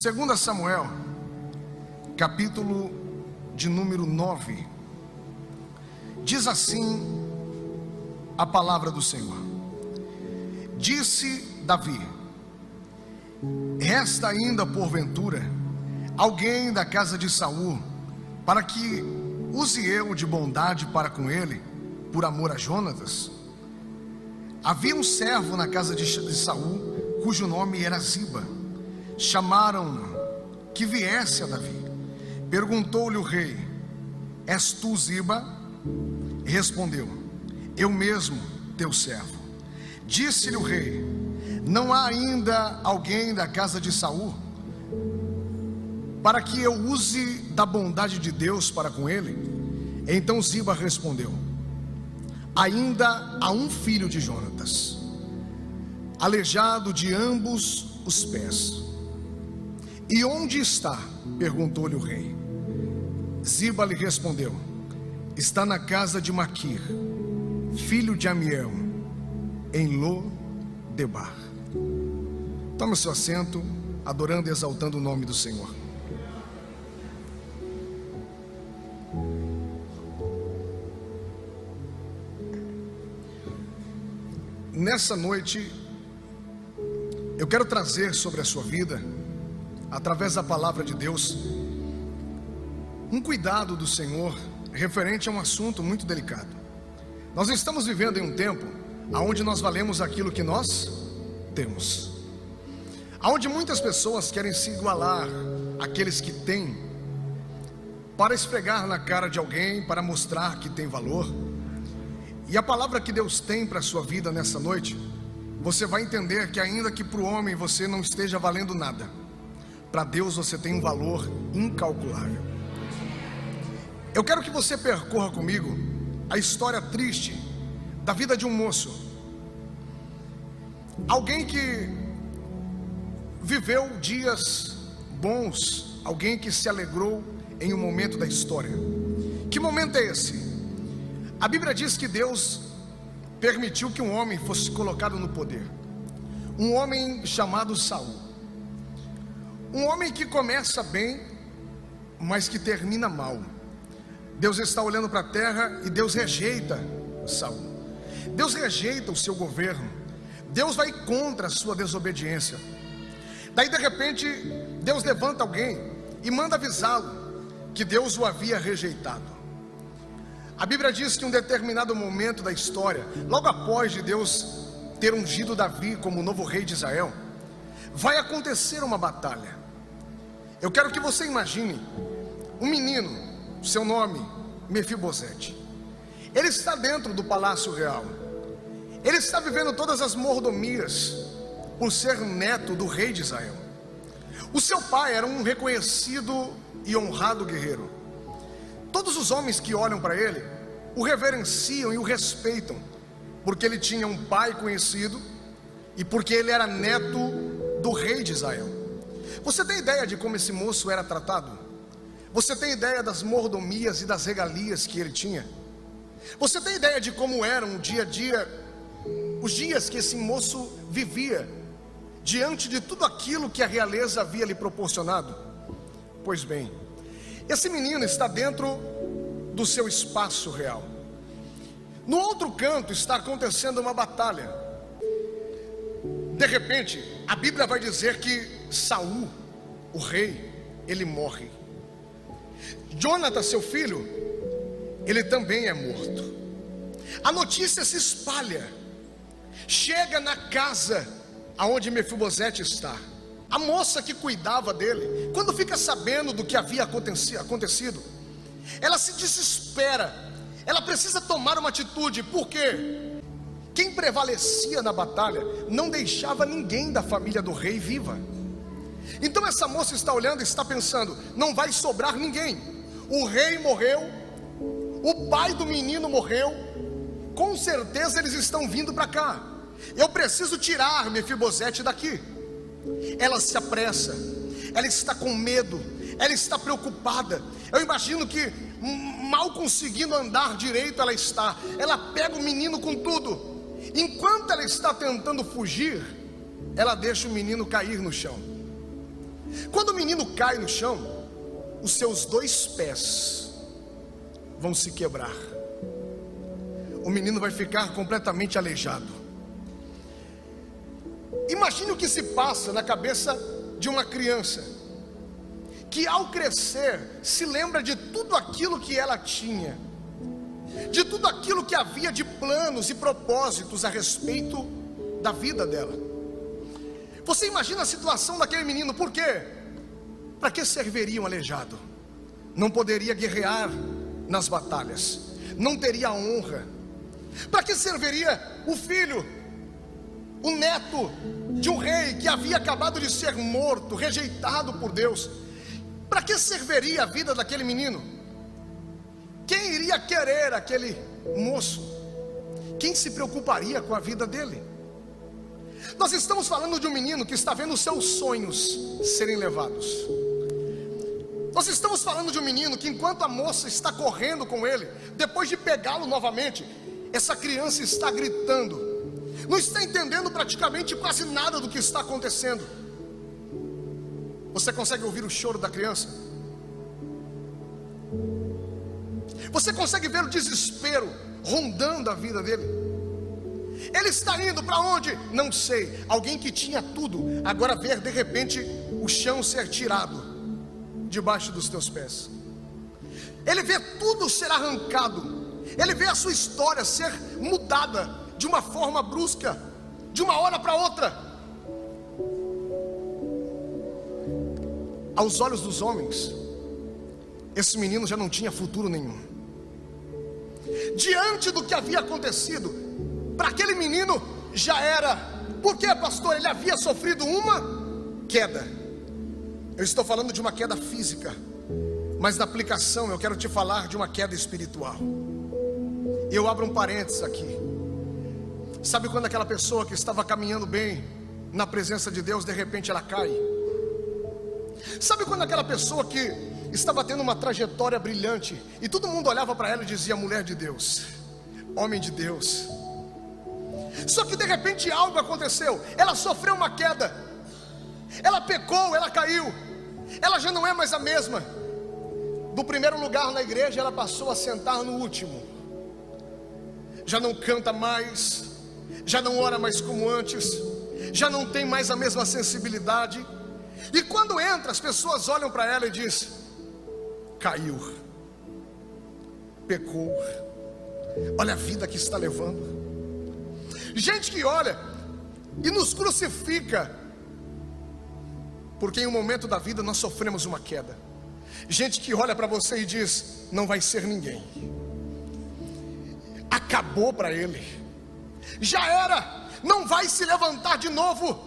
Segunda Samuel, capítulo de número 9. Diz assim a palavra do Senhor. Disse Davi: Resta ainda porventura alguém da casa de Saul, para que use eu de bondade para com ele, por amor a Jonatas? Havia um servo na casa de Saul, cujo nome era Ziba chamaram-no que viesse a Davi. Perguntou-lhe o rei: És tu Ziba? E respondeu: Eu mesmo, teu servo. Disse-lhe o rei: Não há ainda alguém da casa de Saul para que eu use da bondade de Deus para com ele? Então Ziba respondeu: Ainda há um filho de Jonatas, aleijado de ambos os pés. E onde está? perguntou-lhe o rei. Ziba lhe respondeu: Está na casa de Maquir, filho de Amiel, em Lo-debar. Tome seu assento, adorando e exaltando o nome do Senhor. Nessa noite, eu quero trazer sobre a sua vida através da palavra de Deus, um cuidado do Senhor referente a um assunto muito delicado. Nós estamos vivendo em um tempo onde nós valemos aquilo que nós temos, aonde muitas pessoas querem se igualar àqueles que têm, para esfregar na cara de alguém, para mostrar que tem valor. E a palavra que Deus tem para a sua vida nessa noite, você vai entender que, ainda que para o homem você não esteja valendo nada, para Deus você tem um valor incalculável. Eu quero que você percorra comigo a história triste da vida de um moço. Alguém que viveu dias bons, alguém que se alegrou em um momento da história. Que momento é esse? A Bíblia diz que Deus permitiu que um homem fosse colocado no poder. Um homem chamado Saul. Um homem que começa bem, mas que termina mal. Deus está olhando para a terra e Deus rejeita Saul. Deus rejeita o seu governo. Deus vai contra a sua desobediência. Daí de repente, Deus levanta alguém e manda avisá-lo que Deus o havia rejeitado. A Bíblia diz que em um determinado momento da história, logo após de Deus ter ungido Davi como novo rei de Israel, vai acontecer uma batalha. Eu quero que você imagine um menino, seu nome Mefibosete. Ele está dentro do palácio real. Ele está vivendo todas as mordomias por ser neto do rei de Israel. O seu pai era um reconhecido e honrado guerreiro. Todos os homens que olham para ele o reverenciam e o respeitam, porque ele tinha um pai conhecido e porque ele era neto do rei de Israel. Você tem ideia de como esse moço era tratado? Você tem ideia das mordomias e das regalias que ele tinha? Você tem ideia de como eram o dia a dia, os dias que esse moço vivia, diante de tudo aquilo que a realeza havia lhe proporcionado? Pois bem, esse menino está dentro do seu espaço real. No outro canto está acontecendo uma batalha. De repente, a Bíblia vai dizer que Saul, o rei, ele morre. Jonathan, seu filho, ele também é morto. A notícia se espalha, chega na casa aonde Mefibosete está. A moça que cuidava dele, quando fica sabendo do que havia acontecido, ela se desespera. Ela precisa tomar uma atitude, porque quem prevalecia na batalha não deixava ninguém da família do rei viva. Então essa moça está olhando e está pensando: não vai sobrar ninguém. O rei morreu, o pai do menino morreu, com certeza eles estão vindo para cá. Eu preciso tirar Mefibosete daqui. Ela se apressa, ela está com medo, ela está preocupada. Eu imagino que mal conseguindo andar direito ela está. Ela pega o menino com tudo. Enquanto ela está tentando fugir, ela deixa o menino cair no chão. Quando o menino cai no chão, os seus dois pés vão se quebrar. O menino vai ficar completamente aleijado. Imagine o que se passa na cabeça de uma criança que ao crescer se lembra de tudo aquilo que ela tinha, de tudo aquilo que havia de planos e propósitos a respeito da vida dela. Você imagina a situação daquele menino, por quê? Para que serviria um aleijado? Não poderia guerrear nas batalhas, não teria honra. Para que serviria o filho, o neto de um rei que havia acabado de ser morto, rejeitado por Deus? Para que serviria a vida daquele menino? Quem iria querer aquele moço? Quem se preocuparia com a vida dele? Nós estamos falando de um menino que está vendo seus sonhos serem levados. Nós estamos falando de um menino que, enquanto a moça está correndo com ele, depois de pegá-lo novamente, essa criança está gritando, não está entendendo praticamente quase nada do que está acontecendo. Você consegue ouvir o choro da criança? Você consegue ver o desespero rondando a vida dele? Ele está indo para onde? Não sei. Alguém que tinha tudo, agora ver de repente o chão ser tirado debaixo dos teus pés. Ele vê tudo ser arrancado. Ele vê a sua história ser mudada de uma forma brusca, de uma hora para outra. Aos olhos dos homens, esse menino já não tinha futuro nenhum. Diante do que havia acontecido, para aquele menino já era. Por que, pastor? Ele havia sofrido uma queda. Eu estou falando de uma queda física, mas na aplicação eu quero te falar de uma queda espiritual. Eu abro um parênteses aqui. Sabe quando aquela pessoa que estava caminhando bem na presença de Deus, de repente ela cai? Sabe quando aquela pessoa que estava tendo uma trajetória brilhante e todo mundo olhava para ela e dizia: mulher de Deus, homem de Deus. Só que de repente algo aconteceu, ela sofreu uma queda, ela pecou, ela caiu, ela já não é mais a mesma. Do primeiro lugar na igreja, ela passou a sentar no último, já não canta mais, já não ora mais como antes, já não tem mais a mesma sensibilidade e quando entra, as pessoas olham para ela e diz: caiu, pecou. Olha a vida que está levando. Gente que olha e nos crucifica, porque em um momento da vida nós sofremos uma queda. Gente que olha para você e diz: não vai ser ninguém. Acabou para ele. Já era, não vai se levantar de novo.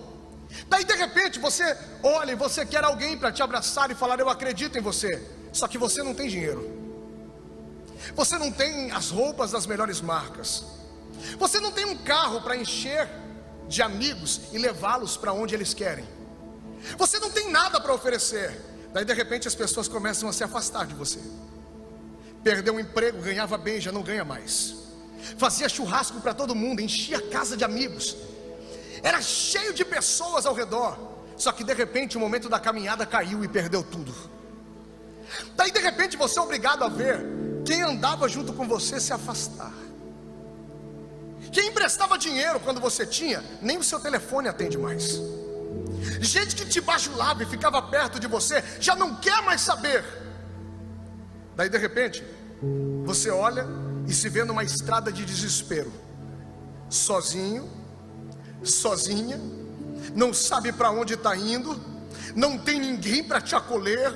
Daí de repente você olha e você quer alguém para te abraçar e falar: Eu acredito em você. Só que você não tem dinheiro. Você não tem as roupas das melhores marcas. Você não tem um carro para encher de amigos e levá-los para onde eles querem. Você não tem nada para oferecer. Daí de repente as pessoas começam a se afastar de você. Perdeu o emprego, ganhava bem, já não ganha mais. Fazia churrasco para todo mundo, enchia a casa de amigos era cheio de pessoas ao redor. Só que de repente o momento da caminhada caiu e perdeu tudo. Daí de repente você é obrigado a ver quem andava junto com você se afastar. Quem emprestava dinheiro quando você tinha, nem o seu telefone atende mais. Gente que te bajulava e ficava perto de você, já não quer mais saber. Daí de repente, você olha e se vê numa estrada de desespero, sozinho, sozinha, não sabe para onde está indo, não tem ninguém para te acolher,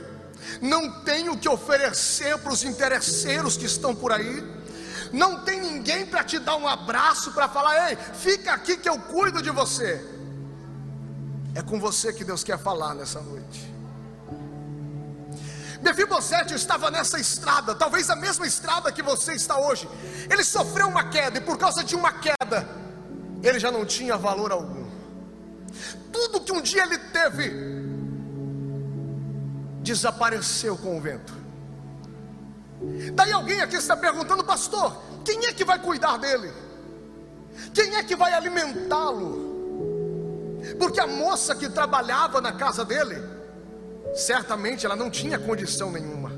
não tem o que oferecer para os interesseiros que estão por aí, não tem ninguém para te dar um abraço, para falar: ei, fica aqui que eu cuido de você. É com você que Deus quer falar nessa noite. Mefibosete estava nessa estrada, talvez a mesma estrada que você está hoje. Ele sofreu uma queda, e por causa de uma queda, ele já não tinha valor algum. Tudo que um dia ele teve desapareceu com o vento. Daí alguém aqui está perguntando, pastor, quem é que vai cuidar dele? Quem é que vai alimentá-lo? Porque a moça que trabalhava na casa dele certamente ela não tinha condição nenhuma.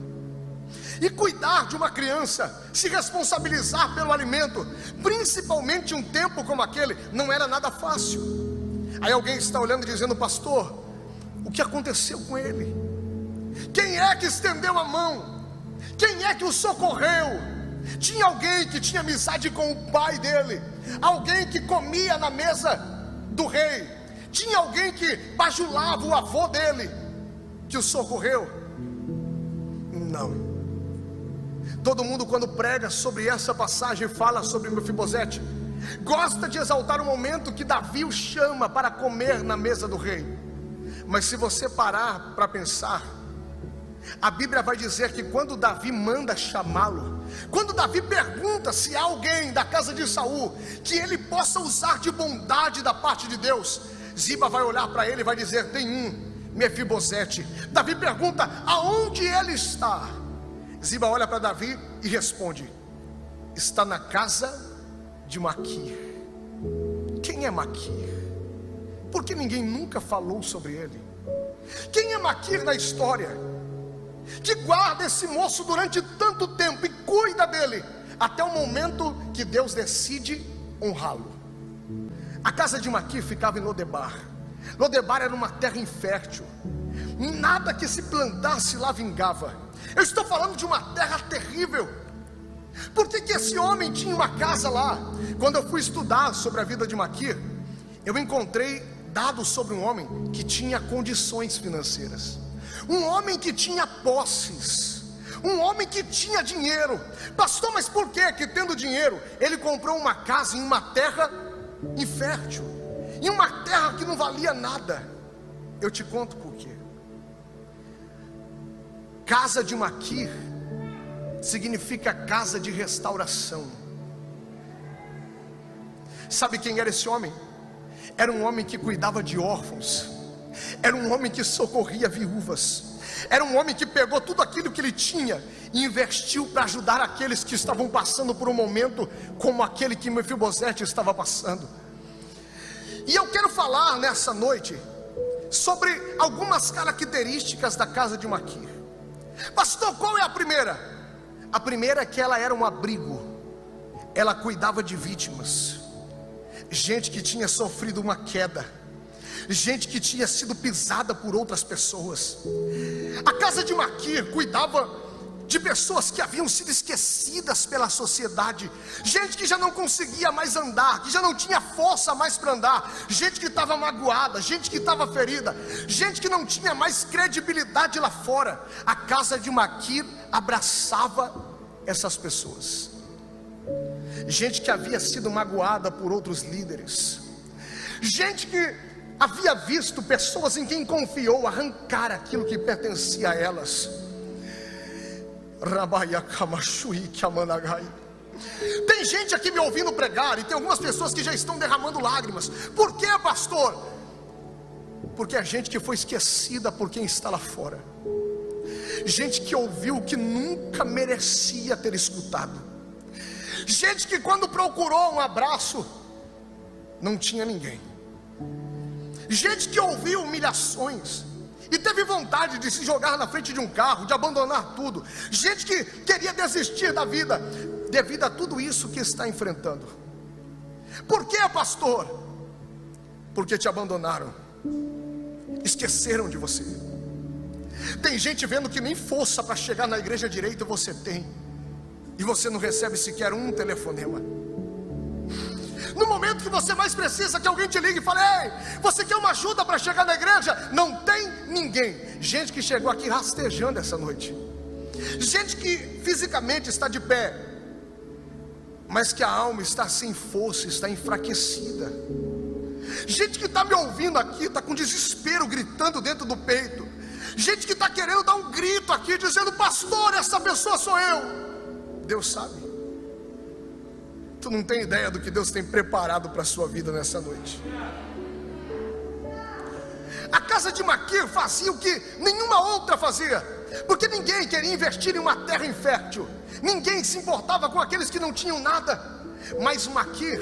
E cuidar de uma criança, se responsabilizar pelo alimento, principalmente um tempo como aquele, não era nada fácil. Aí alguém está olhando e dizendo, pastor, o que aconteceu com ele? Quem é que estendeu a mão? Quem é que o socorreu? Tinha alguém que tinha amizade com o pai dele, alguém que comia na mesa do rei, tinha alguém que bajulava o avô dele, que o socorreu? Não. Todo mundo, quando prega sobre essa passagem, fala sobre Mefibosete, gosta de exaltar o momento que Davi o chama para comer na mesa do rei. Mas se você parar para pensar, a Bíblia vai dizer que quando Davi manda chamá-lo, quando Davi pergunta se há alguém da casa de Saul que ele possa usar de bondade da parte de Deus, Ziba vai olhar para ele e vai dizer: tem um, Mefibosete. Davi pergunta: aonde ele está? Ziba olha para Davi e responde: está na casa de Maquir. Quem é Maquir? Porque ninguém nunca falou sobre ele. Quem é Maquir na história? Que guarda esse moço durante tanto tempo e cuida dele, até o momento que Deus decide honrá-lo. A casa de Maquir ficava em Lodebar. Lodebar era uma terra infértil. Nada que se plantasse lá vingava. Eu estou falando de uma terra terrível. Por que, que esse homem tinha uma casa lá? Quando eu fui estudar sobre a vida de Maquir, eu encontrei dados sobre um homem que tinha condições financeiras, um homem que tinha posses, um homem que tinha dinheiro. Pastor, mas por que que tendo dinheiro, ele comprou uma casa em uma terra infértil, em uma terra que não valia nada? Eu te conto por quê. Casa de Maquir significa casa de restauração. Sabe quem era esse homem? Era um homem que cuidava de órfãos, era um homem que socorria viúvas, era um homem que pegou tudo aquilo que ele tinha e investiu para ajudar aqueles que estavam passando por um momento como aquele que Mefibosete estava passando. E eu quero falar nessa noite sobre algumas características da casa de Maquir. Pastor, qual é a primeira? A primeira é que ela era um abrigo, ela cuidava de vítimas, gente que tinha sofrido uma queda, gente que tinha sido pisada por outras pessoas. A casa de Maquir cuidava de pessoas que haviam sido esquecidas pela sociedade, gente que já não conseguia mais andar, que já não tinha força mais para andar, gente que estava magoada, gente que estava ferida, gente que não tinha mais credibilidade lá fora. A casa de Maquir abraçava essas pessoas, gente que havia sido magoada por outros líderes, gente que havia visto pessoas em quem confiou arrancar aquilo que pertencia a elas tem gente aqui me ouvindo pregar e tem algumas pessoas que já estão derramando lágrimas. Por que, pastor? Porque é gente que foi esquecida por quem está lá fora. Gente que ouviu que nunca merecia ter escutado. Gente que quando procurou um abraço, não tinha ninguém. Gente que ouviu humilhações e teve vontade de se jogar na frente de um carro, de abandonar tudo. Gente que queria desistir da vida devido a tudo isso que está enfrentando. Por que, pastor? Porque te abandonaram, esqueceram de você. Tem gente vendo que nem força para chegar na igreja direita você tem, e você não recebe sequer um telefonema. No momento que você mais precisa, que alguém te ligue e fale: Ei, você quer uma ajuda para chegar na igreja? Não tem ninguém. Gente que chegou aqui rastejando essa noite. Gente que fisicamente está de pé, mas que a alma está sem força, está enfraquecida. Gente que está me ouvindo aqui, está com desespero gritando dentro do peito. Gente que está querendo dar um grito aqui, dizendo: Pastor, essa pessoa sou eu. Deus sabe. Tu não tem ideia do que Deus tem preparado para a sua vida nessa noite. A casa de Maquir fazia o que nenhuma outra fazia, porque ninguém queria investir em uma terra infértil, ninguém se importava com aqueles que não tinham nada, mas Maquir,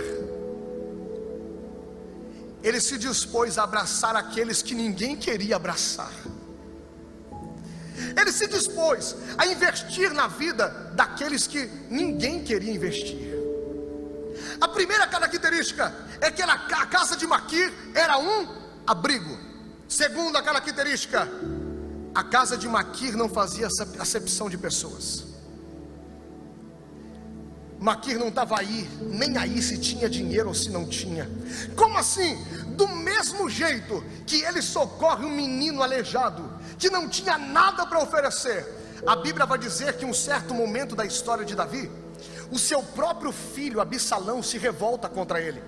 ele se dispôs a abraçar aqueles que ninguém queria abraçar. Ele se dispôs a investir na vida daqueles que ninguém queria investir. A primeira característica é que a casa de Maquir era um abrigo. Segunda característica, a casa de Maquir não fazia acepção de pessoas. Maquir não estava aí, nem aí se tinha dinheiro ou se não tinha. Como assim? Do mesmo jeito que ele socorre um menino aleijado, que não tinha nada para oferecer, a Bíblia vai dizer que um certo momento da história de Davi, o seu próprio filho Absalão se revolta contra ele.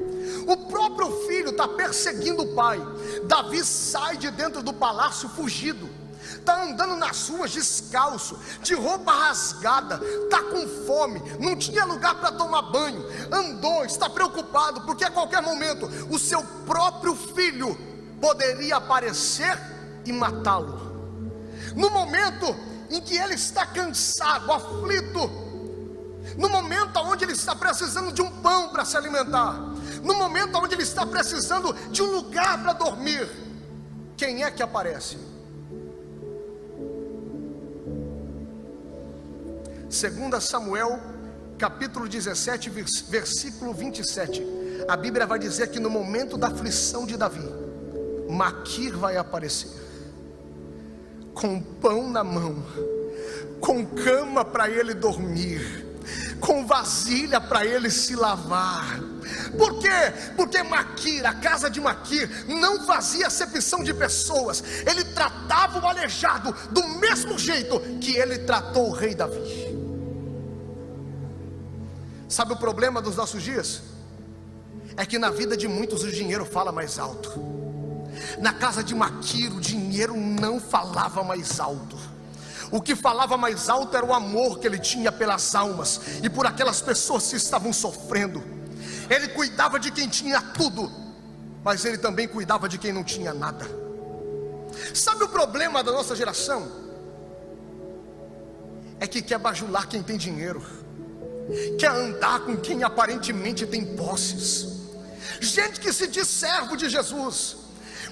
O próprio filho está perseguindo o pai. Davi sai de dentro do palácio fugido. Está andando nas ruas descalço, de roupa rasgada, está com fome, não tinha lugar para tomar banho, andou, está preocupado, porque a qualquer momento o seu próprio filho poderia aparecer e matá-lo. No momento em que ele está cansado, aflito, no momento onde ele está precisando de um pão para se alimentar, no momento onde ele está precisando de um lugar para dormir, quem é que aparece? Segunda Samuel, capítulo 17, versículo 27. A Bíblia vai dizer que no momento da aflição de Davi, Maquir vai aparecer com pão na mão, com cama para ele dormir com vasilha para ele se lavar. Por quê? Porque Maquir, a casa de Maquir, não fazia acepção de pessoas, ele tratava o aleijado do mesmo jeito que ele tratou o rei Davi. Sabe o problema dos nossos dias? É que na vida de muitos o dinheiro fala mais alto. Na casa de Maquir o dinheiro não falava mais alto. O que falava mais alto era o amor que ele tinha pelas almas e por aquelas pessoas que estavam sofrendo. Ele cuidava de quem tinha tudo, mas ele também cuidava de quem não tinha nada. Sabe o problema da nossa geração? É que quer bajular quem tem dinheiro, quer andar com quem aparentemente tem posses. Gente que se diz servo de Jesus,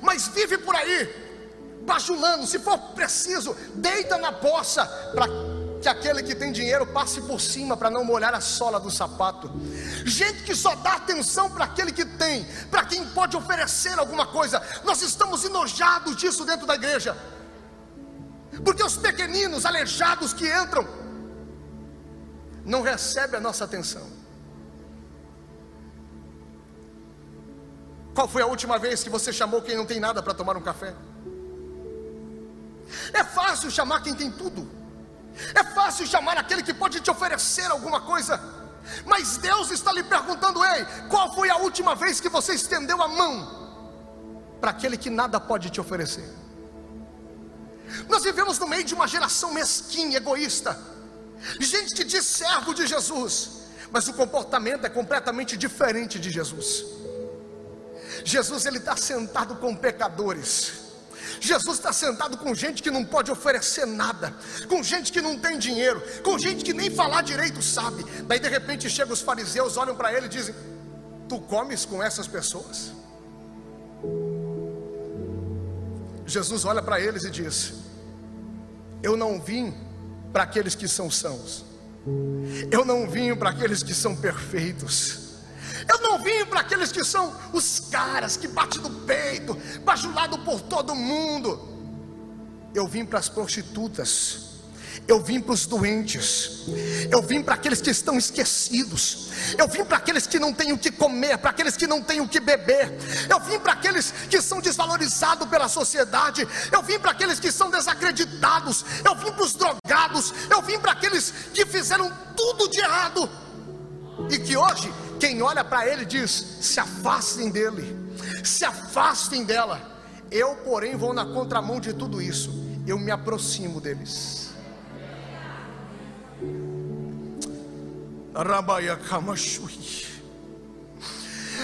mas vive por aí bajulando, se for preciso, deita na poça para que aquele que tem dinheiro passe por cima para não molhar a sola do sapato. Gente que só dá atenção para aquele que tem, para quem pode oferecer alguma coisa. Nós estamos enojados disso dentro da igreja. Porque os pequeninos aleijados que entram não recebem a nossa atenção. Qual foi a última vez que você chamou quem não tem nada para tomar um café? É fácil chamar quem tem tudo. É fácil chamar aquele que pode te oferecer alguma coisa. Mas Deus está lhe perguntando: ei, qual foi a última vez que você estendeu a mão para aquele que nada pode te oferecer? Nós vivemos no meio de uma geração mesquinha, egoísta, gente que diz servo de Jesus, mas o comportamento é completamente diferente de Jesus. Jesus ele está sentado com pecadores. Jesus está sentado com gente que não pode oferecer nada, com gente que não tem dinheiro, com gente que nem falar direito sabe. Daí de repente chegam os fariseus, olham para ele e dizem: Tu comes com essas pessoas? Jesus olha para eles e diz: Eu não vim para aqueles que são sãos, eu não vim para aqueles que são perfeitos. Eu não vim para aqueles que são os caras que bate no peito, bajulado por todo mundo. Eu vim para as prostitutas. Eu vim para os doentes, eu vim para aqueles que estão esquecidos, eu vim para aqueles que não têm o que comer, para aqueles que não têm o que beber, eu vim para aqueles que são desvalorizados pela sociedade, eu vim para aqueles que são desacreditados, eu vim para os drogados, eu vim para aqueles que fizeram tudo de errado. E que hoje quem olha para ele diz: se afastem dele, se afastem dela. Eu, porém, vou na contramão de tudo isso. Eu me aproximo deles.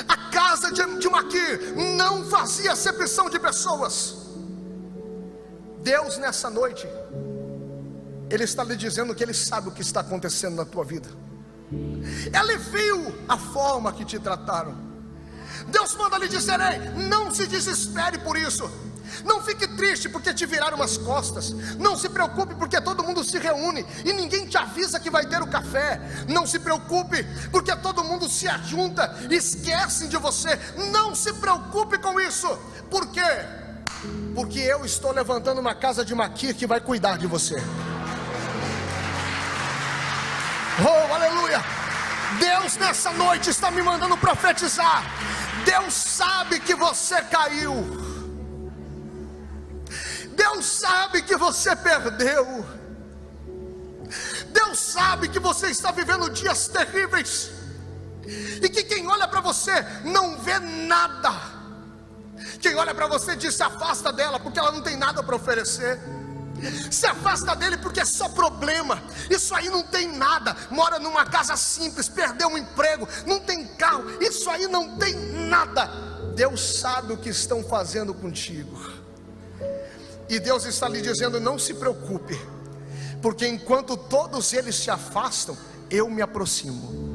A casa de Maquir não fazia acepção de pessoas. Deus, nessa noite, Ele está lhe dizendo que Ele sabe o que está acontecendo na tua vida. Ele viu a forma que te trataram. Deus manda lhe dizer: Ei, não se desespere por isso. Não fique triste porque te viraram as costas. Não se preocupe porque todo mundo se reúne e ninguém te avisa que vai ter o café. Não se preocupe porque todo mundo se ajunta e esquecem de você. Não se preocupe com isso. Por quê? Porque eu estou levantando uma casa de maquia que vai cuidar de você. Oh, aleluia! Deus nessa noite está me mandando profetizar. Deus sabe que você caiu. Deus sabe que você perdeu. Deus sabe que você está vivendo dias terríveis. E que quem olha para você não vê nada. Quem olha para você diz: se afasta dela, porque ela não tem nada para oferecer. Se afasta dele porque é só problema. Isso aí não tem nada. Mora numa casa simples, perdeu um emprego, não tem carro. Isso aí não tem nada. Deus sabe o que estão fazendo contigo. E Deus está lhe dizendo: não se preocupe, porque enquanto todos eles se afastam, eu me aproximo.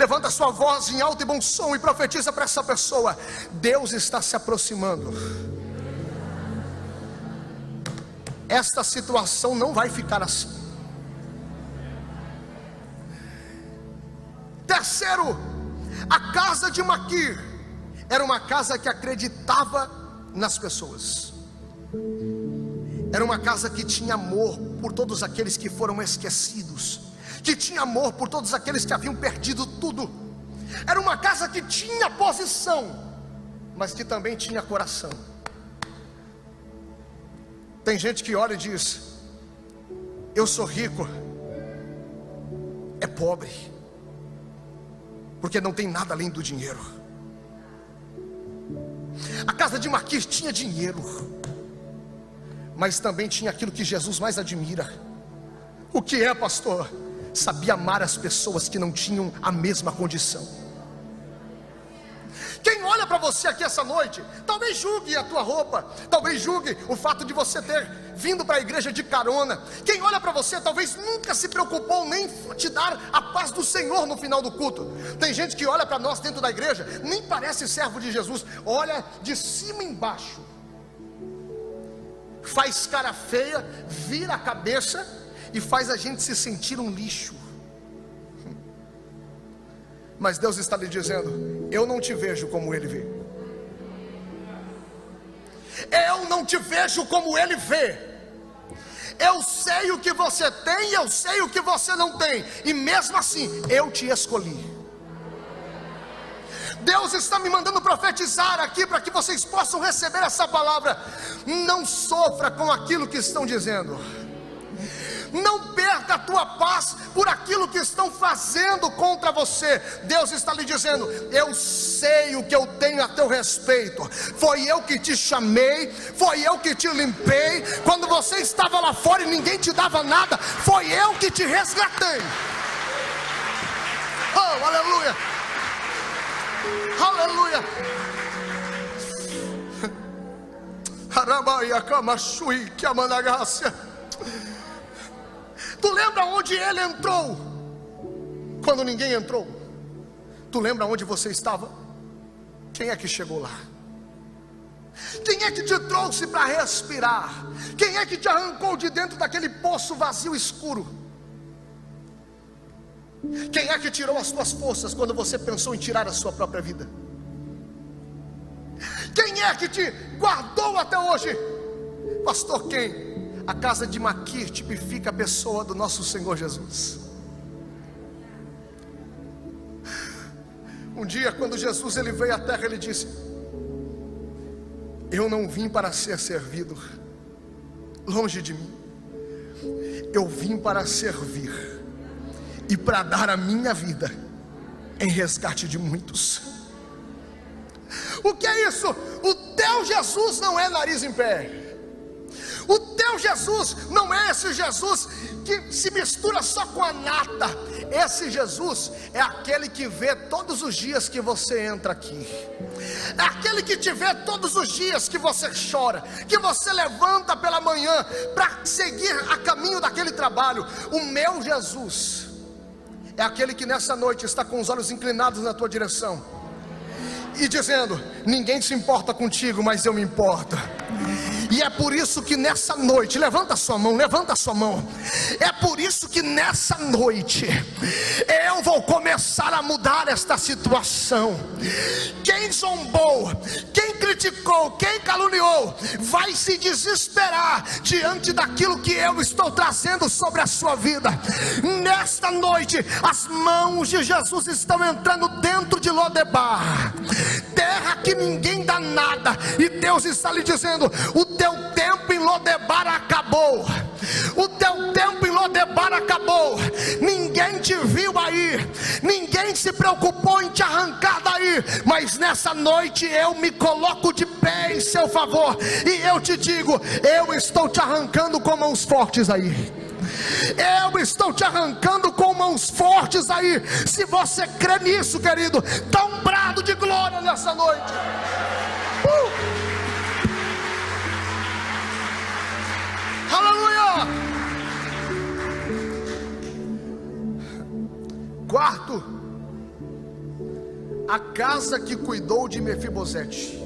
Levanta sua voz em alto e bom som e profetiza para essa pessoa: Deus está se aproximando. Esta situação não vai ficar assim. Terceiro, a casa de Maquir era uma casa que acreditava nas pessoas. Era uma casa que tinha amor por todos aqueles que foram esquecidos que tinha amor por todos aqueles que haviam perdido tudo. Era uma casa que tinha posição, mas que também tinha coração. Tem gente que olha e diz: Eu sou rico, é pobre, porque não tem nada além do dinheiro. A casa de Marquês tinha dinheiro, mas também tinha aquilo que Jesus mais admira. O que é, pastor? Sabia amar as pessoas que não tinham a mesma condição. Quem olha para você aqui essa noite, talvez julgue a tua roupa, talvez julgue o fato de você ter vindo para a igreja de carona. Quem olha para você, talvez nunca se preocupou nem te dar a paz do Senhor no final do culto. Tem gente que olha para nós dentro da igreja, nem parece servo de Jesus, olha de cima embaixo, faz cara feia, vira a cabeça e faz a gente se sentir um lixo. Mas Deus está lhe dizendo: Eu não te vejo como Ele vê. Eu não te vejo como Ele vê. Eu sei o que você tem, eu sei o que você não tem, e mesmo assim eu te escolhi. Deus está me mandando profetizar aqui para que vocês possam receber essa palavra. Não sofra com aquilo que estão dizendo. Não perca a tua paz por aquilo que estão fazendo contra você. Deus está lhe dizendo: Eu sei o que eu tenho a teu respeito. Foi eu que te chamei, foi eu que te limpei. Quando você estava lá fora e ninguém te dava nada, foi eu que te resgatei. Oh, aleluia! Aleluia! Arabaia Kamashui Kiamanagácia. Tu lembra onde ele entrou? Quando ninguém entrou. Tu lembra onde você estava? Quem é que chegou lá? Quem é que te trouxe para respirar? Quem é que te arrancou de dentro daquele poço vazio escuro? Quem é que tirou as tuas forças quando você pensou em tirar a sua própria vida? Quem é que te guardou até hoje? Pastor, quem? A casa de Maquir tipifica a pessoa do nosso Senhor Jesus. Um dia, quando Jesus ele veio à terra, ele disse: Eu não vim para ser servido, longe de mim. Eu vim para servir e para dar a minha vida em resgate de muitos. O que é isso? O teu Jesus não é nariz em pé. O teu Jesus não é esse Jesus que se mistura só com a nata. Esse Jesus é aquele que vê todos os dias que você entra aqui. É aquele que te vê todos os dias que você chora, que você levanta pela manhã para seguir a caminho daquele trabalho. O meu Jesus é aquele que nessa noite está com os olhos inclinados na tua direção e dizendo: Ninguém se importa contigo, mas eu me importo. E é por isso que nessa noite, levanta sua mão, levanta sua mão. É por isso que nessa noite eu vou começar a mudar esta situação. Quem zombou, quem criticou, quem caluniou, vai se desesperar diante daquilo que eu estou trazendo sobre a sua vida. Nesta noite, as mãos de Jesus estão entrando dentro de Lodebar, terra que ninguém dá nada, e Deus está lhe dizendo: o teu tempo em Lodebar acabou. O teu tempo em Lodebar acabou. Ninguém te viu aí, ninguém se preocupou em te arrancar daí, mas nessa noite eu me coloco de pé em seu favor e eu te digo: eu estou te arrancando com mãos fortes aí. Eu estou te arrancando com mãos fortes aí. Se você crê nisso, querido, dá um brado de glória nessa noite. Aleluia! Quarto, a casa que cuidou de Mefibosete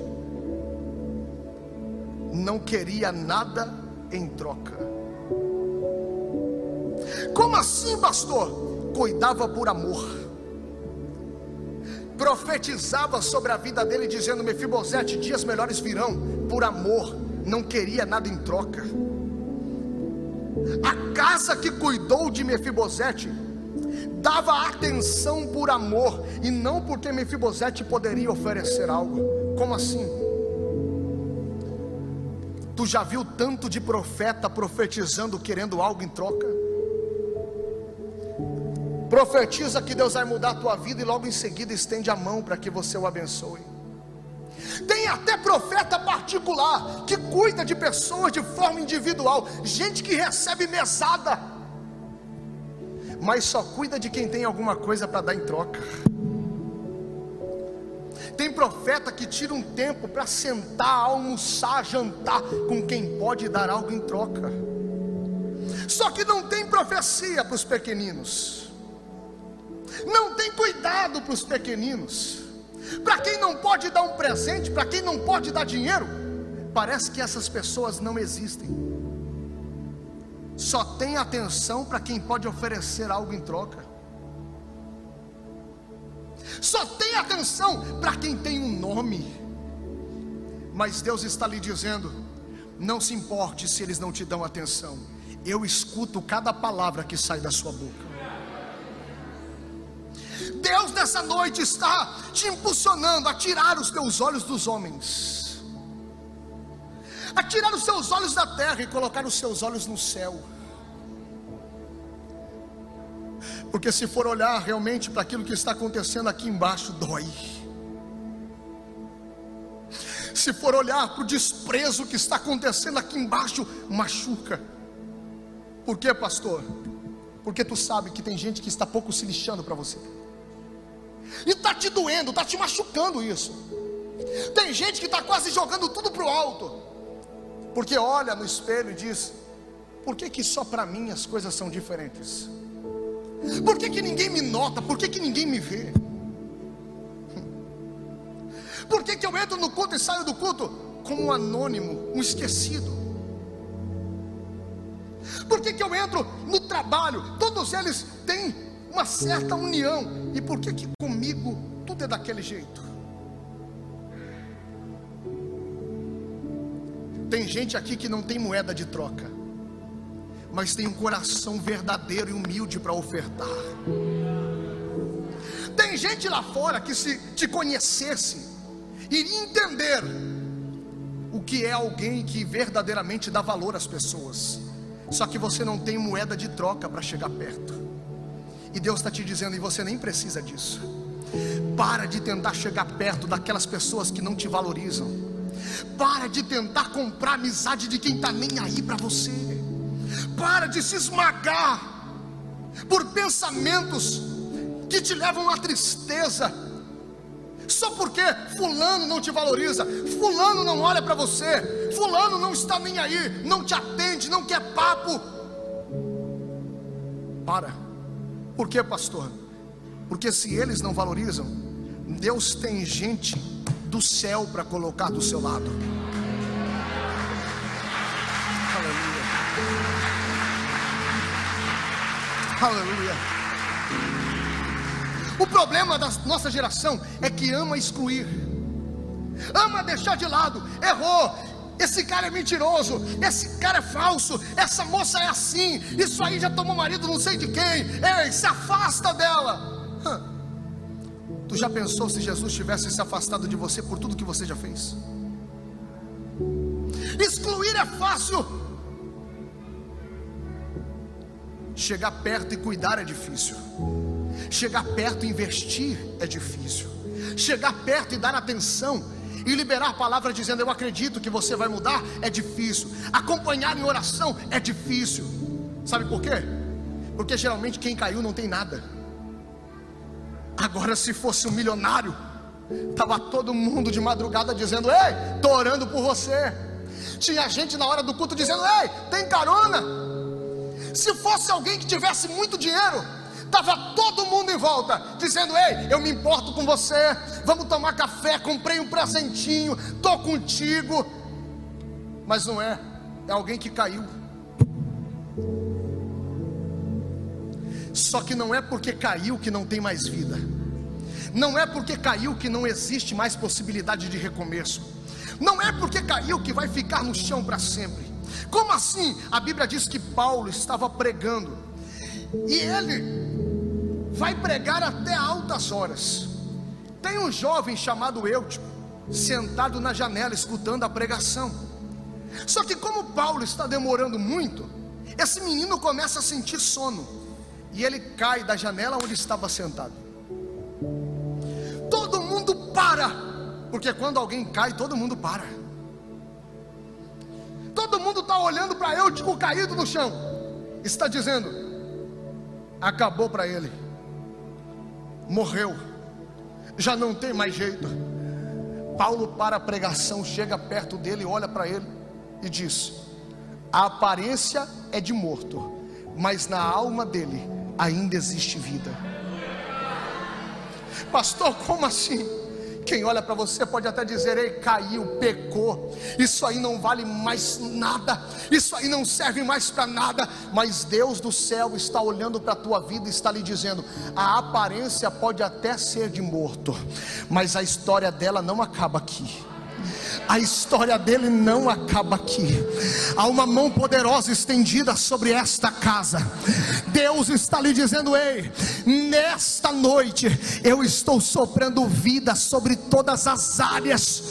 não queria nada em troca. Como assim, pastor? Cuidava por amor. Profetizava sobre a vida dele, dizendo: Mefibosete, dias melhores virão, por amor, não queria nada em troca. A casa que cuidou de Mefibosete dava atenção por amor e não porque Mefibosete poderia oferecer algo. Como assim? Tu já viu tanto de profeta profetizando querendo algo em troca? Profetiza que Deus vai mudar a tua vida e logo em seguida estende a mão para que você o abençoe. Tem até profeta particular que cuida de pessoas de forma individual, gente que recebe mesada, mas só cuida de quem tem alguma coisa para dar em troca. Tem profeta que tira um tempo para sentar, almoçar, jantar com quem pode dar algo em troca. Só que não tem profecia para os pequeninos, não tem cuidado para os pequeninos. Para quem não pode dar um presente, para quem não pode dar dinheiro, parece que essas pessoas não existem. Só tem atenção para quem pode oferecer algo em troca. Só tem atenção para quem tem um nome. Mas Deus está lhe dizendo: não se importe se eles não te dão atenção. Eu escuto cada palavra que sai da sua boca. Deus nessa noite está te impulsionando a tirar os teus olhos dos homens, a tirar os seus olhos da terra e colocar os seus olhos no céu. Porque se for olhar realmente para aquilo que está acontecendo aqui embaixo, dói. Se for olhar para o desprezo que está acontecendo aqui embaixo, machuca. Por quê, pastor? Porque tu sabe que tem gente que está pouco se lixando para você. E está te doendo, está te machucando isso. Tem gente que está quase jogando tudo para o alto. Porque olha no espelho e diz: Por que, que só para mim as coisas são diferentes? Por que, que ninguém me nota? Por que, que ninguém me vê? Por que, que eu entro no culto e saio do culto como um anônimo, um esquecido? Por que, que eu entro no trabalho? Todos eles têm uma certa união. E por que que comigo tudo é daquele jeito? Tem gente aqui que não tem moeda de troca, mas tem um coração verdadeiro e humilde para ofertar. Tem gente lá fora que se te conhecesse, iria entender o que é alguém que verdadeiramente dá valor às pessoas. Só que você não tem moeda de troca para chegar perto. E Deus está te dizendo, e você nem precisa disso. Para de tentar chegar perto daquelas pessoas que não te valorizam. Para de tentar comprar amizade de quem está nem aí para você. Para de se esmagar por pensamentos que te levam à tristeza. Só porque fulano não te valoriza, fulano não olha para você, fulano não está nem aí, não te atende, não quer papo. Para. Por que, pastor? Porque se eles não valorizam, Deus tem gente do céu para colocar do seu lado. Aleluia. Aleluia. O problema da nossa geração é que ama excluir, ama deixar de lado, errou, esse cara é mentiroso, esse cara é falso, essa moça é assim, isso aí já tomou marido não sei de quem, ei, se afasta dela. Tu já pensou se Jesus tivesse se afastado de você por tudo que você já fez? Excluir é fácil, chegar perto e cuidar é difícil, chegar perto e investir é difícil, chegar perto e dar atenção e liberar palavra dizendo eu acredito que você vai mudar é difícil. Acompanhar em oração é difícil. Sabe por quê? Porque geralmente quem caiu não tem nada. Agora, se fosse um milionário, estava todo mundo de madrugada dizendo: Ei, estou orando por você. Tinha gente na hora do culto dizendo: Ei, tem carona. Se fosse alguém que tivesse muito dinheiro, Estava todo mundo em volta, dizendo: Ei, eu me importo com você, vamos tomar café, comprei um presentinho, estou contigo. Mas não é, é alguém que caiu. Só que não é porque caiu que não tem mais vida, não é porque caiu que não existe mais possibilidade de recomeço, não é porque caiu que vai ficar no chão para sempre. Como assim? A Bíblia diz que Paulo estava pregando e ele vai pregar até altas horas. Tem um jovem chamado Eutico, sentado na janela escutando a pregação. Só que como Paulo está demorando muito, esse menino começa a sentir sono e ele cai da janela onde estava sentado. Todo mundo para, porque quando alguém cai, todo mundo para. Todo mundo está olhando para Eutico caído no chão, está dizendo: acabou para ele morreu, já não tem mais jeito. Paulo, para a pregação, chega perto dele, olha para ele e diz: A aparência é de morto, mas na alma dele ainda existe vida. Pastor, como assim? Quem olha para você pode até dizer: Ei, caiu, pecou, isso aí não vale mais nada, isso aí não serve mais para nada. Mas Deus do céu está olhando para a tua vida e está lhe dizendo: a aparência pode até ser de morto, mas a história dela não acaba aqui a história dele não acaba aqui. Há uma mão poderosa estendida sobre esta casa. Deus está lhe dizendo: Ei, nesta noite eu estou soprando vida sobre todas as áreas.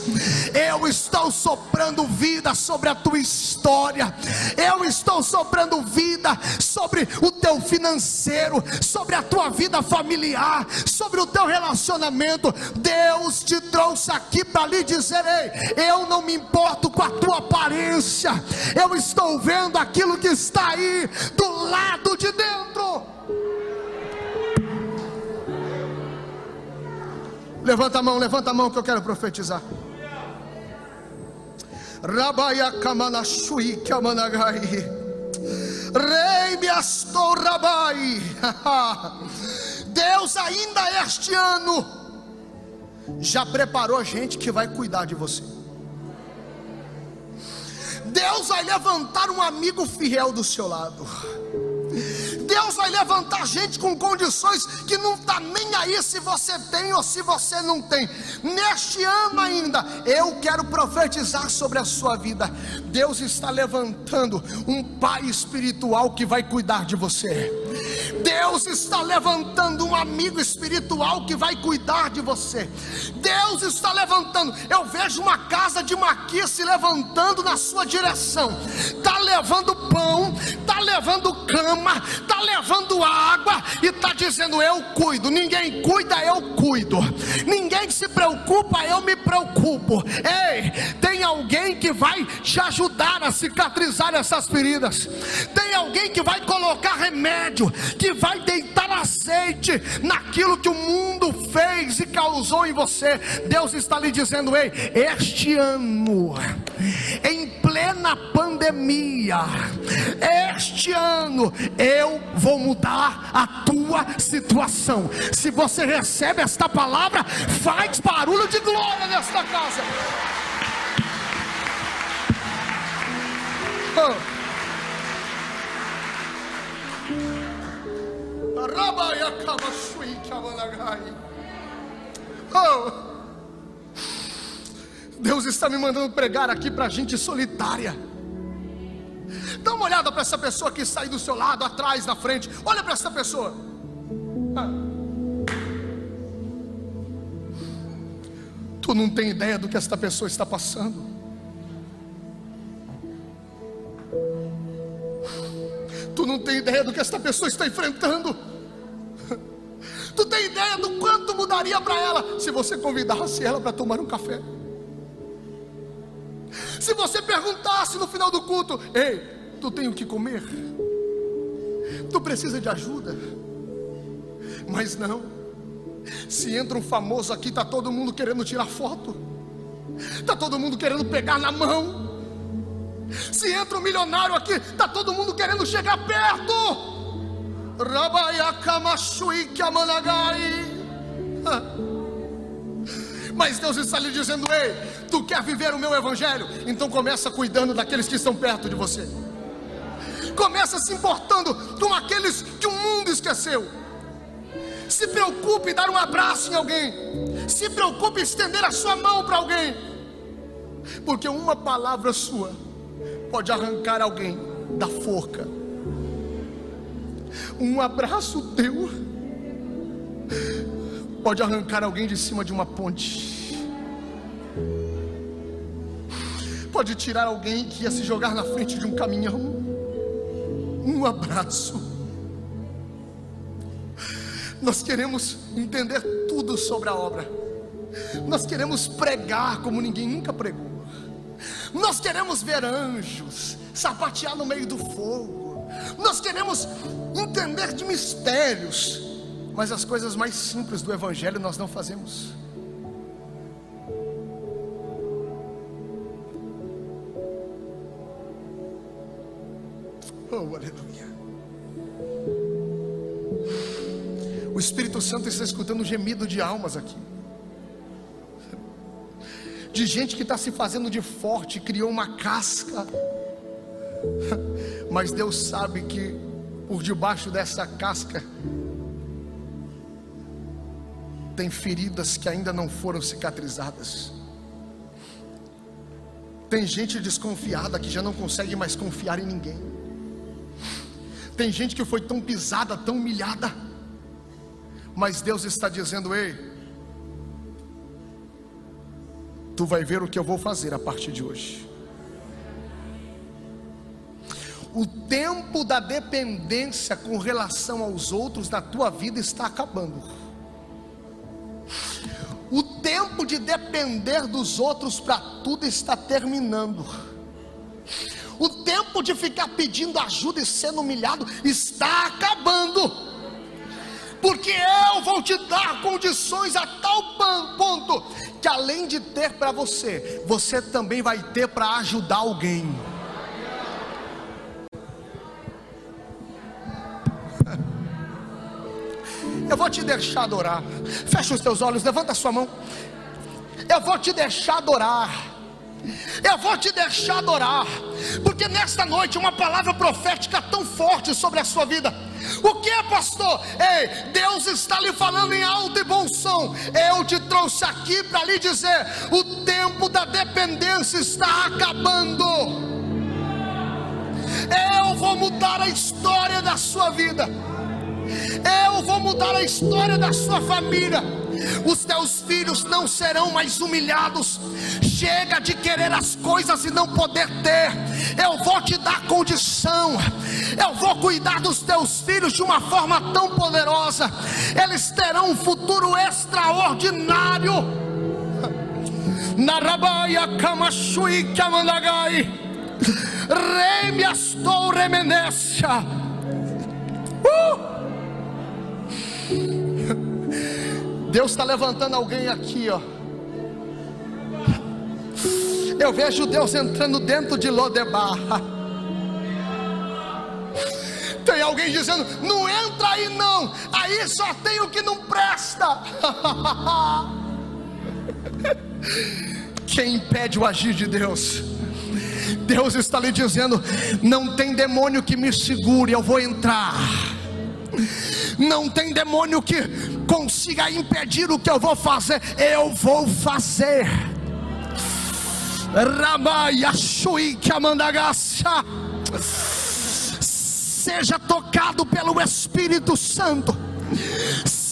Eu estou soprando vida sobre a tua história. Eu estou soprando vida sobre o teu financeiro, sobre a tua vida familiar, sobre o teu relacionamento. Deus te trouxe aqui para lhe dizer: Ei, eu não me importo com a tua aparência, eu estou vendo aquilo que está aí do lado de dentro. Levanta a mão, levanta a mão que eu quero profetizar. Rabaya Kamanashui Kamanagai. Rei Rabai. Deus ainda este ano já preparou gente que vai cuidar de você. Deus vai levantar um amigo fiel do seu lado. Deus vai levantar gente com condições que não está nem aí se você tem ou se você não tem. Neste ano ainda, eu quero profetizar sobre a sua vida. Deus está levantando um pai espiritual que vai cuidar de você. Deus está levantando um amigo espiritual que vai cuidar de você. Deus está levantando. Eu vejo uma casa de maquia se levantando na sua direção. Está levando pão, está levando cama, está levando água e está dizendo: Eu cuido. Ninguém cuida, eu cuido. Ninguém se preocupa, eu me preocupo. Ei, tem alguém que vai te ajudar a cicatrizar essas feridas. Tem alguém que vai colocar remédio, que vai deitar azeite naquilo que o mundo fez e causou em você. Deus está lhe dizendo: ei, este ano, em plena pandemia, este ano eu vou mudar a tua situação. Se você recebe esta palavra, faz barulho de glória nesta casa. Oh. Oh. Deus está me mandando pregar aqui para gente solitária. Dá uma olhada para essa pessoa que sai do seu lado, atrás, na frente. Olha para essa pessoa. Ah. Tu não tem ideia do que esta pessoa está passando. Tu não tem ideia do que esta pessoa está enfrentando. Tu tem ideia do quanto mudaria para ela se você convidasse ela para tomar um café? Se você perguntasse no final do culto: Ei, tu tem o que comer? Tu precisa de ajuda? Mas não. Se entra um famoso aqui, está todo mundo querendo tirar foto, está todo mundo querendo pegar na mão. Se entra um milionário aqui, está todo mundo querendo chegar perto. Mas Deus está lhe dizendo: Ei, tu quer viver o meu evangelho? Então começa cuidando daqueles que estão perto de você. Começa se importando com aqueles que o mundo esqueceu. Se preocupe em dar um abraço em alguém. Se preocupe em estender a sua mão para alguém. Porque uma palavra sua pode arrancar alguém da forca. Um abraço teu. Pode arrancar alguém de cima de uma ponte, pode tirar alguém que ia se jogar na frente de um caminhão. Um abraço. Nós queremos entender tudo sobre a obra, nós queremos pregar como ninguém nunca pregou, nós queremos ver anjos sapatear no meio do fogo, nós queremos entender de mistérios, mas as coisas mais simples do Evangelho nós não fazemos. Oh, aleluia. O Espírito Santo está escutando o gemido de almas aqui. De gente que está se fazendo de forte, criou uma casca. Mas Deus sabe que por debaixo dessa casca tem feridas que ainda não foram cicatrizadas. Tem gente desconfiada que já não consegue mais confiar em ninguém. Tem gente que foi tão pisada, tão humilhada. Mas Deus está dizendo: Ei, tu vai ver o que eu vou fazer a partir de hoje. O tempo da dependência com relação aos outros da tua vida está acabando. O tempo de depender dos outros para tudo está terminando. O tempo de ficar pedindo ajuda e sendo humilhado está acabando. Porque eu vou te dar condições a tal ponto que além de ter para você, você também vai ter para ajudar alguém. Eu vou te deixar adorar. Fecha os teus olhos, levanta a sua mão. Eu vou te deixar adorar. Eu vou te deixar adorar, porque nesta noite uma palavra profética tão forte sobre a sua vida. O que pastor? Ei, Deus está lhe falando em alto e bom som. Eu te trouxe aqui para lhe dizer: o tempo da dependência está acabando. Eu vou mudar a história da sua vida. Eu vou mudar a história da sua família. Os teus filhos não serão mais humilhados. Chega de querer as coisas e não poder ter. Eu vou te dar condição. Eu vou cuidar dos teus filhos de uma forma tão poderosa. Eles terão um futuro extraordinário. Narabaia kamashui kamanagai. Remiastou remenécia. Deus está levantando alguém aqui, ó. Eu vejo Deus entrando dentro de Lodebar. Tem alguém dizendo: não entra aí não, aí só tem o que não presta. Quem impede o agir de Deus? Deus está lhe dizendo: não tem demônio que me segure, eu vou entrar. Não tem demônio que consiga impedir o que eu vou fazer, eu vou fazer. Seja tocado pelo Espírito Santo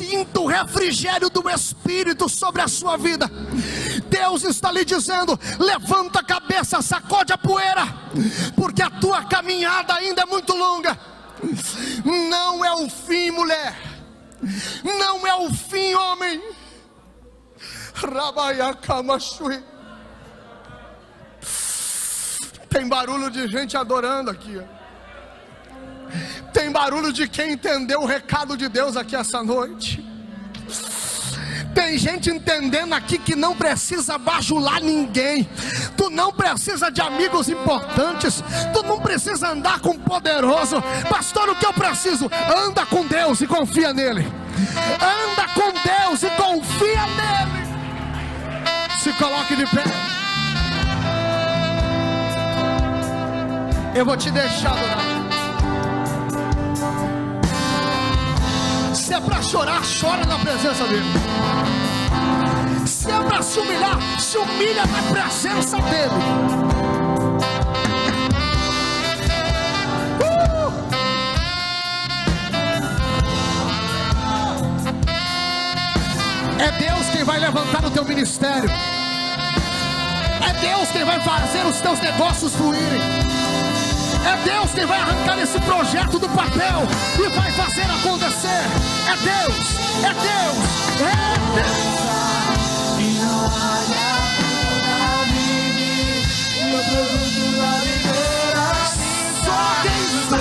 sinta o refrigério do Espírito sobre a sua vida. Deus está lhe dizendo: levanta a cabeça, sacode a poeira, porque a tua caminhada ainda é muito longa. Não é o fim, mulher. Não é o fim, homem. Rabaiacamashui. Tem barulho de gente adorando aqui. Tem barulho de quem entendeu o recado de Deus aqui essa noite. Tem gente entendendo aqui que não precisa bajular ninguém. Tu não precisa de amigos importantes. Tu não precisa andar com poderoso. Pastor, o que eu preciso? Anda com Deus e confia nele. Anda com Deus e confia nele. Se coloque de pé. Eu vou te deixar adorar. Se é para chorar, chora na presença dele. Se é para se humilhar, se humilha na presença dele. Uh! É Deus quem vai levantar o teu ministério. É Deus quem vai fazer os teus negócios fluírem. É Deus quem vai arrancar esse projeto do papel e vai fazer acontecer. É Deus, é Deus, é Deus. Só quem vai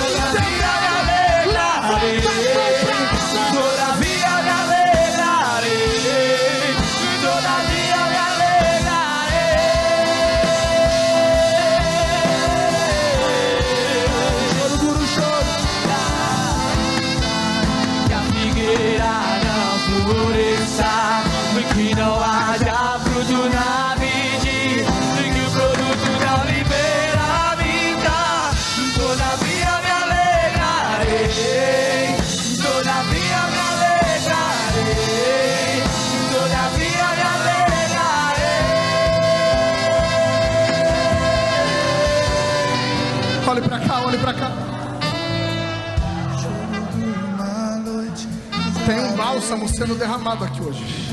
bálsamo sendo derramado aqui hoje.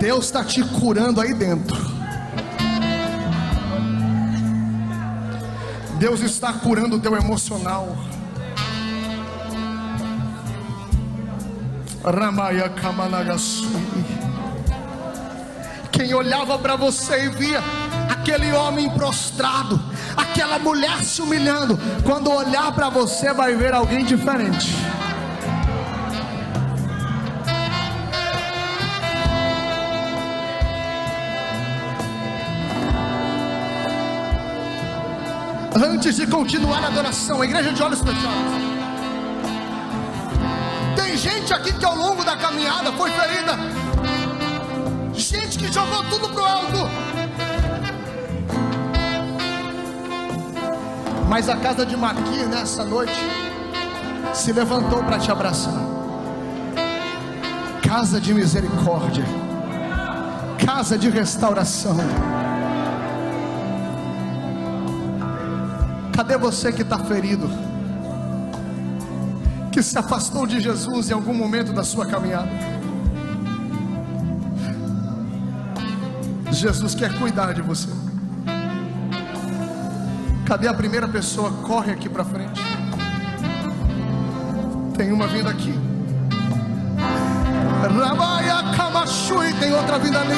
Deus está te curando aí dentro. Deus está curando o teu emocional. Ramaya Quem olhava para você e via aquele homem prostrado, aquela mulher se humilhando, quando olhar para você, vai ver alguém diferente. Antes de continuar a adoração, a igreja de olhos fechados. Tem gente aqui que ao longo da caminhada foi ferida. Gente que jogou tudo pro alto Mas a casa de Maquir nessa noite se levantou para te abraçar. Casa de misericórdia, casa de restauração. Cadê você que está ferido? Que se afastou de Jesus em algum momento da sua caminhada? Jesus quer cuidar de você. Cadê a primeira pessoa? Corre aqui para frente. Tem uma vindo aqui. Rabaya Kamashui, tem outra vindo ali.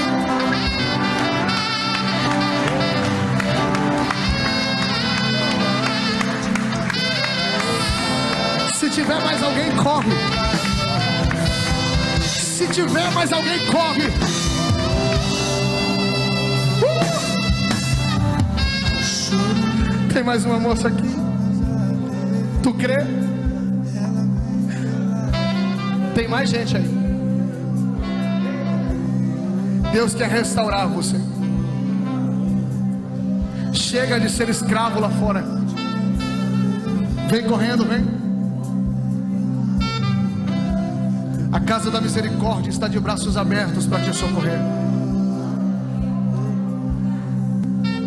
Se tiver mais alguém, corre. Se tiver mais alguém, corre. Tem mais uma moça aqui. Tu crê? Tem mais gente aí. Deus quer restaurar você. Chega de ser escravo lá fora. Vem correndo, vem. A casa da misericórdia está de braços abertos para te socorrer.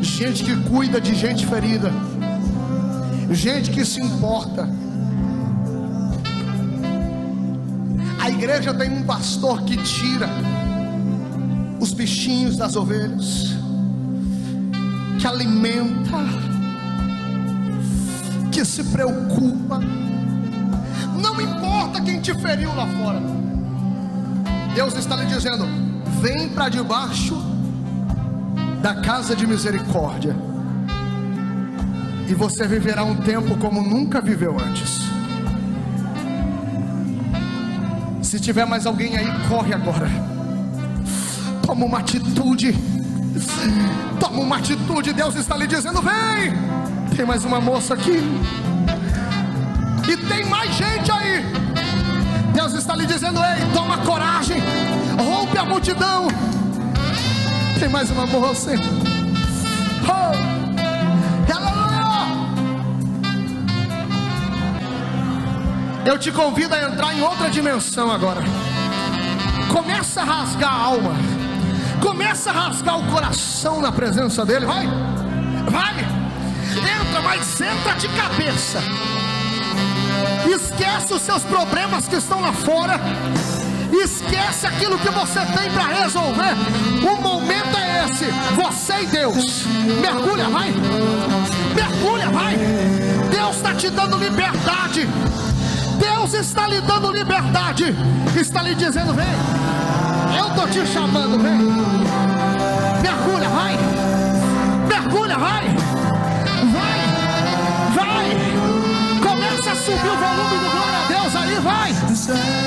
Gente que cuida de gente ferida. Gente que se importa. A igreja tem um pastor que tira os bichinhos das ovelhas, que alimenta, que se preocupa. Não importa quem te feriu lá fora. Deus está lhe dizendo: vem para debaixo da casa de misericórdia, e você viverá um tempo como nunca viveu antes. Se tiver mais alguém aí, corre agora. Toma uma atitude. Toma uma atitude. Deus está lhe dizendo: vem. Tem mais uma moça aqui. E tem mais gente aí. Deus está lhe dizendo: ei, toma coragem. Rompe a multidão. Tem mais uma moça. Oh. Eu te convido a entrar em outra dimensão agora. Começa a rasgar a alma. Começa a rasgar o coração na presença dele. Vai, vai. Entra, mas entra de cabeça. Esquece os seus problemas que estão lá fora. Esquece aquilo que você tem para resolver. O momento é esse. Você e Deus. Mergulha, vai. Mergulha, vai. Deus está te dando liberdade. Deus está lhe dando liberdade. Está lhe dizendo: vem. Eu estou te chamando, vem. Mergulha, vai. Mergulha, vai. Vai. Vai. Começa a subir o volume do glória a Deus aí, vai.